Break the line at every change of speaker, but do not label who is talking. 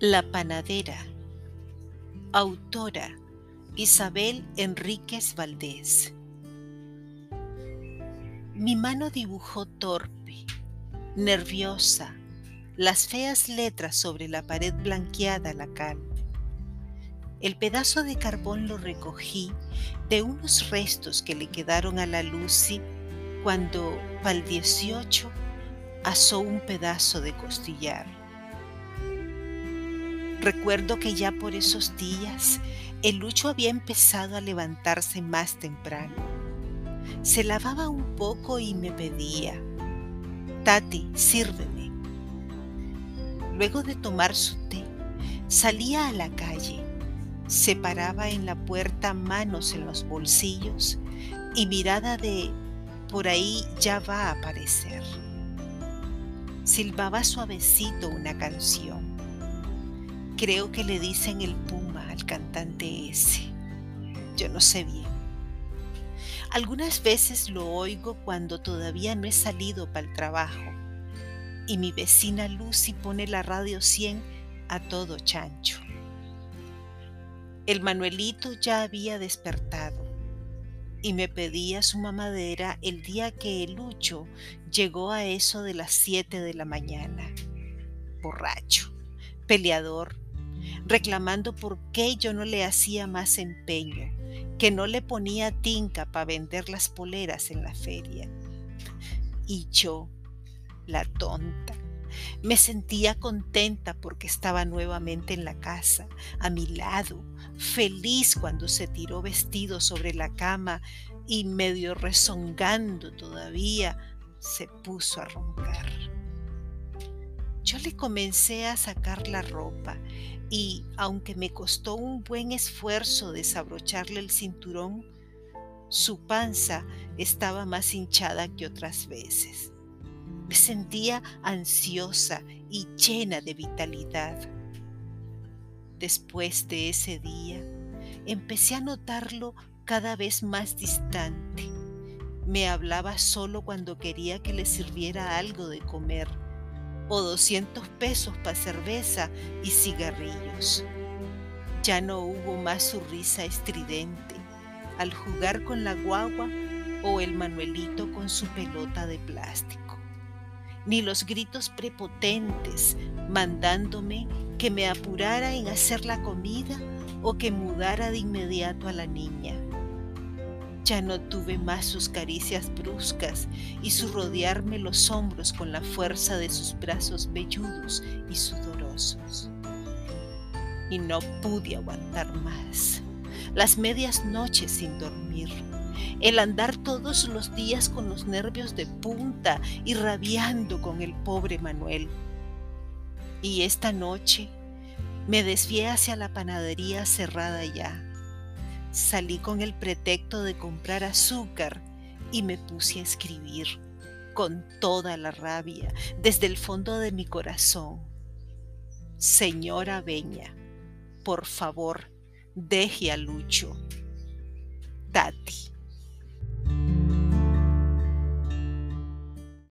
La panadera. Autora Isabel Enríquez Valdés. Mi mano dibujó torpe, nerviosa, las feas letras sobre la pared blanqueada la cal. El pedazo de carbón lo recogí de unos restos que le quedaron a la Lucy cuando, 18, asó un pedazo de costillar. Recuerdo que ya por esos días el Lucho había empezado a levantarse más temprano. Se lavaba un poco y me pedía, Tati, sírveme. Luego de tomar su té, salía a la calle, se paraba en la puerta manos en los bolsillos y mirada de por ahí ya va a aparecer. Silbaba suavecito una canción Creo que le dicen el Puma al cantante ese. Yo no sé bien. Algunas veces lo oigo cuando todavía no he salido para el trabajo y mi vecina Lucy pone la radio 100 a todo chancho. El Manuelito ya había despertado y me pedía su mamadera el día que el Lucho llegó a eso de las 7 de la mañana. Borracho, peleador, reclamando por qué yo no le hacía más empeño, que no le ponía tinca para vender las poleras en la feria. Y yo, la tonta, me sentía contenta porque estaba nuevamente en la casa, a mi lado, feliz cuando se tiró vestido sobre la cama y medio rezongando todavía, se puso a roncar. Yo le comencé a sacar la ropa y, aunque me costó un buen esfuerzo desabrocharle el cinturón, su panza estaba más hinchada que otras veces. Me sentía ansiosa y llena de vitalidad. Después de ese día, empecé a notarlo cada vez más distante. Me hablaba solo cuando quería que le sirviera algo de comer o 200 pesos para cerveza y cigarrillos. Ya no hubo más su risa estridente al jugar con la guagua o el Manuelito con su pelota de plástico, ni los gritos prepotentes mandándome que me apurara en hacer la comida o que mudara de inmediato a la niña. Ya no tuve más sus caricias bruscas y su rodearme los hombros con la fuerza de sus brazos velludos y sudorosos. Y no pude aguantar más. Las medias noches sin dormir, el andar todos los días con los nervios de punta y rabiando con el pobre Manuel. Y esta noche me desvié hacia la panadería cerrada ya Salí con el pretexto de comprar azúcar y me puse a escribir con toda la rabia desde el fondo de mi corazón. Señora Beña, por favor, deje a Lucho. Tati.